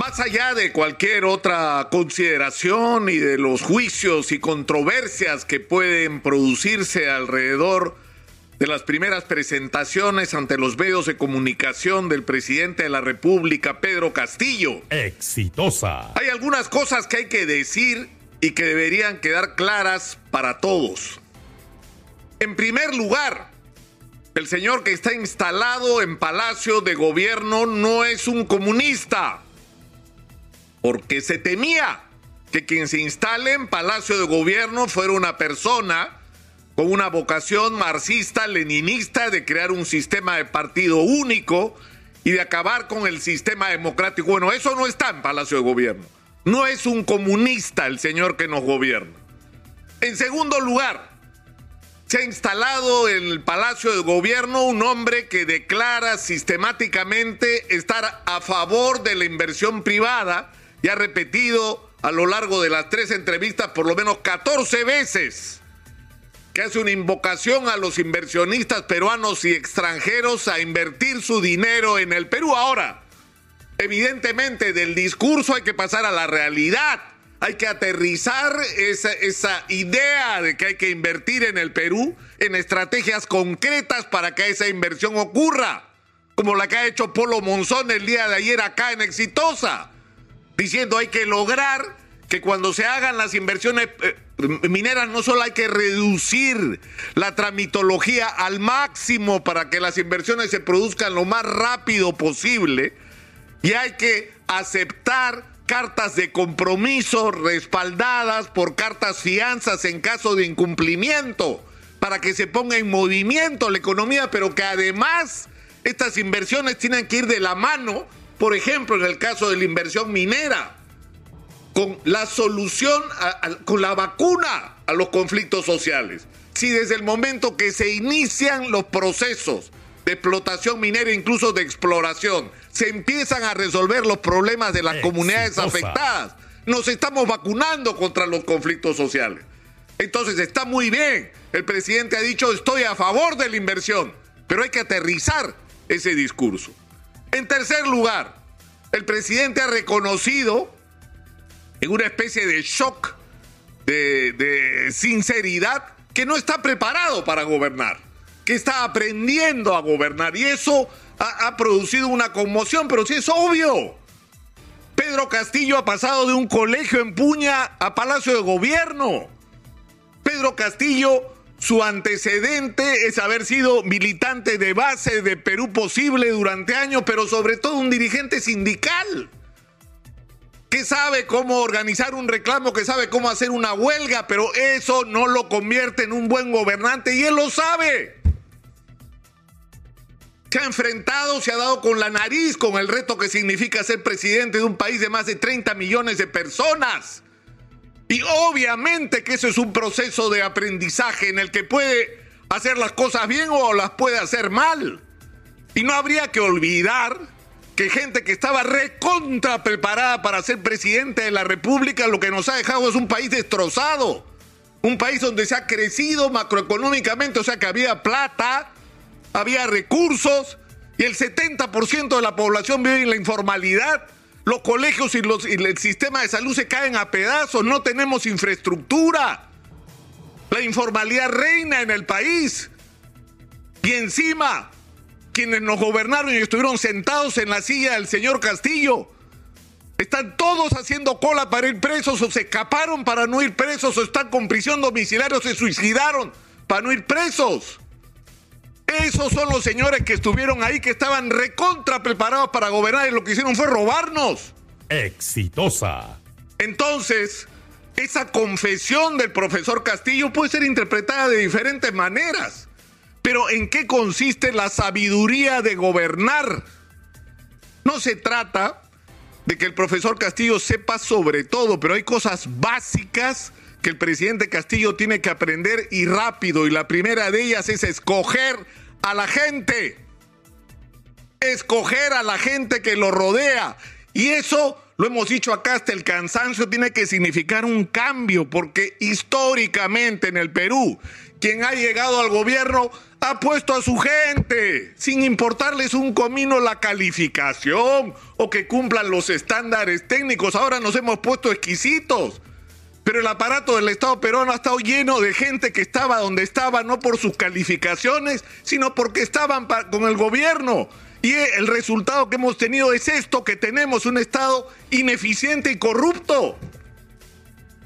Más allá de cualquier otra consideración y de los juicios y controversias que pueden producirse alrededor de las primeras presentaciones ante los medios de comunicación del presidente de la República, Pedro Castillo. Exitosa. Hay algunas cosas que hay que decir y que deberían quedar claras para todos. En primer lugar, el señor que está instalado en Palacio de Gobierno no es un comunista porque se temía que quien se instale en Palacio de Gobierno fuera una persona con una vocación marxista, leninista de crear un sistema de partido único y de acabar con el sistema democrático. Bueno, eso no está en Palacio de Gobierno. No es un comunista el señor que nos gobierna. En segundo lugar, se ha instalado en el Palacio de Gobierno un hombre que declara sistemáticamente estar a favor de la inversión privada y ha repetido a lo largo de las tres entrevistas por lo menos 14 veces que hace una invocación a los inversionistas peruanos y extranjeros a invertir su dinero en el Perú. Ahora, evidentemente del discurso hay que pasar a la realidad. Hay que aterrizar esa, esa, idea de que hay que invertir en el Perú en estrategias concretas para que esa inversión ocurra, como la que ha hecho Polo Monzón el día de ayer acá en Exitosa diciendo hay que lograr que cuando se hagan las inversiones eh, mineras no solo hay que reducir la tramitología al máximo para que las inversiones se produzcan lo más rápido posible, y hay que aceptar cartas de compromiso respaldadas por cartas fianzas en caso de incumplimiento para que se ponga en movimiento la economía, pero que además estas inversiones tienen que ir de la mano por ejemplo, en el caso de la inversión minera, con la solución, con la vacuna a los conflictos sociales. Si desde el momento que se inician los procesos de explotación minera, incluso de exploración, se empiezan a resolver los problemas de las comunidades afectadas, nos estamos vacunando contra los conflictos sociales. Entonces está muy bien. El presidente ha dicho estoy a favor de la inversión, pero hay que aterrizar ese discurso. En tercer lugar, el presidente ha reconocido en una especie de shock de, sinceridad que no está preparado para gobernar, que está aprendiendo a gobernar y eso ha, ha producido una conmoción, pero sí es obvio. Pedro Castillo ha pasado de un colegio en Puña a Palacio de Gobierno. Pedro Castillo su antecedente es haber sido militante de base de Perú Posible durante años, pero sobre todo un dirigente sindical que sabe cómo organizar un reclamo, que sabe cómo hacer una huelga, pero eso no lo convierte en un buen gobernante y él lo sabe. Se ha enfrentado, se ha dado con la nariz con el reto que significa ser presidente de un país de más de 30 millones de personas y obviamente que eso es un proceso de aprendizaje en el que puede hacer las cosas bien o las puede hacer mal. Y no habría que olvidar que gente que estaba recontra preparada para ser presidente de la República lo que nos ha dejado es un país destrozado. Un país donde se ha crecido macroeconómicamente, o sea que había plata, había recursos y el 70% de la población vive en la informalidad los colegios y, los, y el sistema de salud se caen a pedazos, no tenemos infraestructura. La informalidad reina en el país. Y encima, quienes nos gobernaron y estuvieron sentados en la silla del señor Castillo, están todos haciendo cola para ir presos o se escaparon para no ir presos o están con prisión domiciliaria o se suicidaron para no ir presos. Esos son los señores que estuvieron ahí, que estaban recontra preparados para gobernar y lo que hicieron fue robarnos. Exitosa. Entonces, esa confesión del profesor Castillo puede ser interpretada de diferentes maneras. Pero ¿en qué consiste la sabiduría de gobernar? No se trata de que el profesor Castillo sepa sobre todo, pero hay cosas básicas que el presidente Castillo tiene que aprender y rápido. Y la primera de ellas es escoger a la gente. Escoger a la gente que lo rodea. Y eso, lo hemos dicho acá hasta el cansancio, tiene que significar un cambio, porque históricamente en el Perú, quien ha llegado al gobierno ha puesto a su gente, sin importarles un comino la calificación o que cumplan los estándares técnicos. Ahora nos hemos puesto exquisitos. Pero el aparato del Estado peruano ha estado lleno de gente que estaba donde estaba, no por sus calificaciones, sino porque estaban con el gobierno. Y el resultado que hemos tenido es esto, que tenemos un Estado ineficiente y corrupto.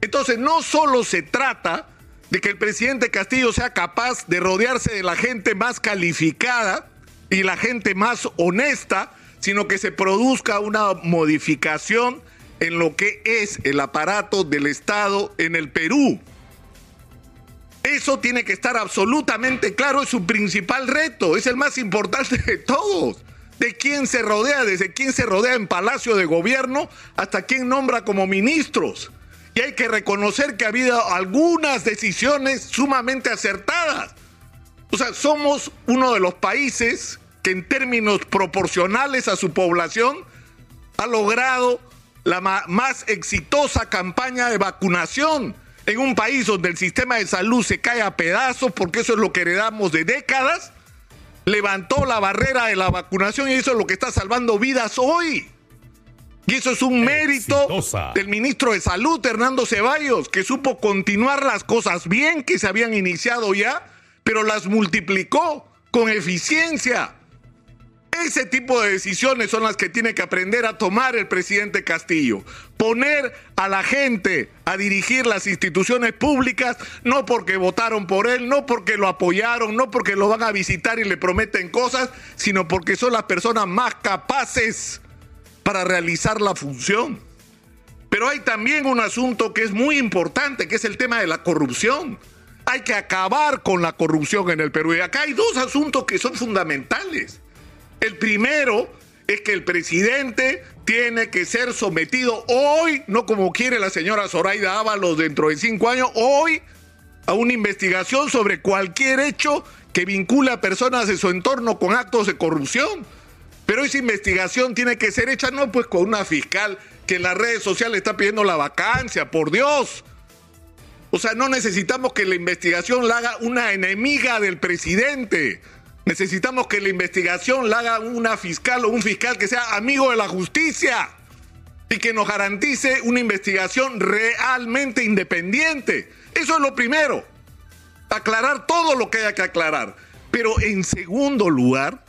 Entonces, no solo se trata de que el presidente Castillo sea capaz de rodearse de la gente más calificada y la gente más honesta, sino que se produzca una modificación en lo que es el aparato del Estado en el Perú. Eso tiene que estar absolutamente claro, es su principal reto, es el más importante de todos. De quién se rodea, desde quién se rodea en Palacio de Gobierno hasta quién nombra como ministros. Y hay que reconocer que ha habido algunas decisiones sumamente acertadas. O sea, somos uno de los países que en términos proporcionales a su población ha logrado la más exitosa campaña de vacunación en un país donde el sistema de salud se cae a pedazos, porque eso es lo que heredamos de décadas, levantó la barrera de la vacunación y eso es lo que está salvando vidas hoy. Y eso es un mérito del ministro de Salud, Hernando Ceballos, que supo continuar las cosas bien que se habían iniciado ya, pero las multiplicó con eficiencia. Ese tipo de decisiones son las que tiene que aprender a tomar el presidente Castillo. Poner a la gente a dirigir las instituciones públicas, no porque votaron por él, no porque lo apoyaron, no porque lo van a visitar y le prometen cosas, sino porque son las personas más capaces para realizar la función. Pero hay también un asunto que es muy importante, que es el tema de la corrupción. Hay que acabar con la corrupción en el Perú. Y acá hay dos asuntos que son fundamentales. El primero es que el presidente tiene que ser sometido hoy, no como quiere la señora Zoraida Ábalos dentro de cinco años, hoy a una investigación sobre cualquier hecho que vincule a personas de su entorno con actos de corrupción. Pero esa investigación tiene que ser hecha no pues con una fiscal que en las redes sociales está pidiendo la vacancia, por Dios. O sea, no necesitamos que la investigación la haga una enemiga del presidente. Necesitamos que la investigación la haga una fiscal o un fiscal que sea amigo de la justicia y que nos garantice una investigación realmente independiente. Eso es lo primero. Aclarar todo lo que haya que aclarar. Pero en segundo lugar,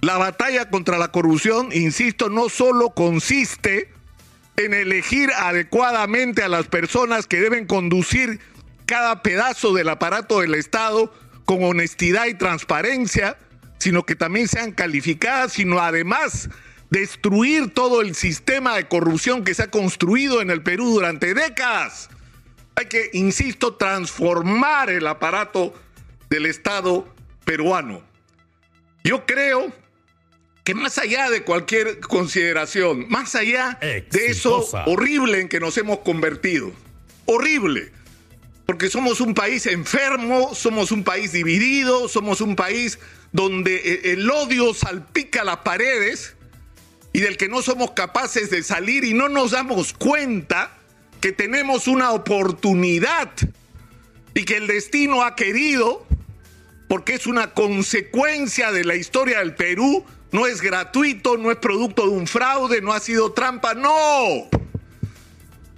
la batalla contra la corrupción, insisto, no solo consiste en elegir adecuadamente a las personas que deben conducir cada pedazo del aparato del Estado con honestidad y transparencia, sino que también sean calificadas, sino además destruir todo el sistema de corrupción que se ha construido en el Perú durante décadas. Hay que, insisto, transformar el aparato del Estado peruano. Yo creo que más allá de cualquier consideración, más allá de eso horrible en que nos hemos convertido, horrible, porque somos un país enfermo, somos un país dividido, somos un país donde e, el odio salpica las paredes y del que no somos capaces de salir y no nos damos cuenta que tenemos una oportunidad y que el destino ha querido, porque es una consecuencia de la historia del Perú, no es gratuito, no es producto de un fraude, no ha sido trampa, no.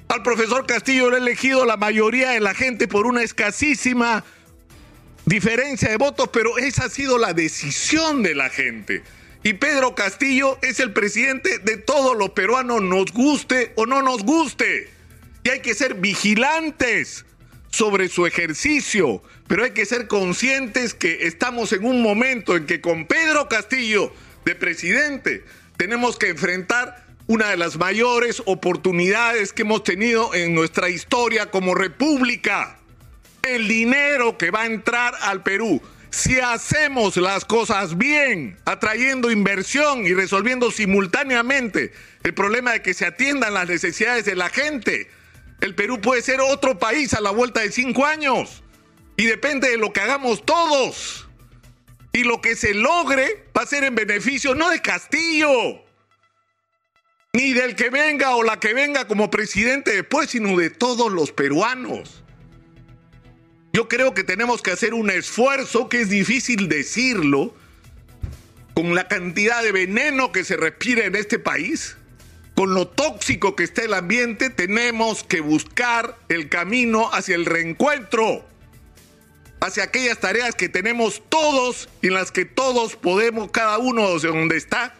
Al profesor Castillo le ha elegido la mayoría de la gente por una escasísima diferencia de votos, pero esa ha sido la decisión de la gente. Y Pedro Castillo es el presidente de todos los peruanos, nos guste o no nos guste. Y hay que ser vigilantes sobre su ejercicio, pero hay que ser conscientes que estamos en un momento en que con Pedro Castillo de presidente. Tenemos que enfrentar una de las mayores oportunidades que hemos tenido en nuestra historia como república. El dinero que va a entrar al Perú. Si hacemos las cosas bien, atrayendo inversión y resolviendo simultáneamente el problema de que se atiendan las necesidades de la gente, el Perú puede ser otro país a la vuelta de cinco años. Y depende de lo que hagamos todos. Y lo que se logre va a ser en beneficio no de Castillo, ni del que venga o la que venga como presidente después, sino de todos los peruanos. Yo creo que tenemos que hacer un esfuerzo que es difícil decirlo con la cantidad de veneno que se respira en este país, con lo tóxico que está el ambiente, tenemos que buscar el camino hacia el reencuentro, hacia aquellas tareas que tenemos todos y en las que todos podemos, cada uno de donde está,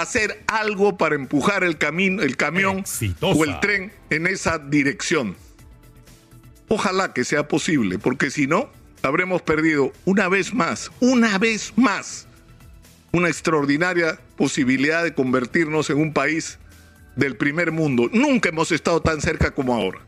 hacer algo para empujar el camino, el camión Exitosa. o el tren en esa dirección. Ojalá que sea posible, porque si no, habremos perdido una vez más, una vez más, una extraordinaria posibilidad de convertirnos en un país del primer mundo. Nunca hemos estado tan cerca como ahora.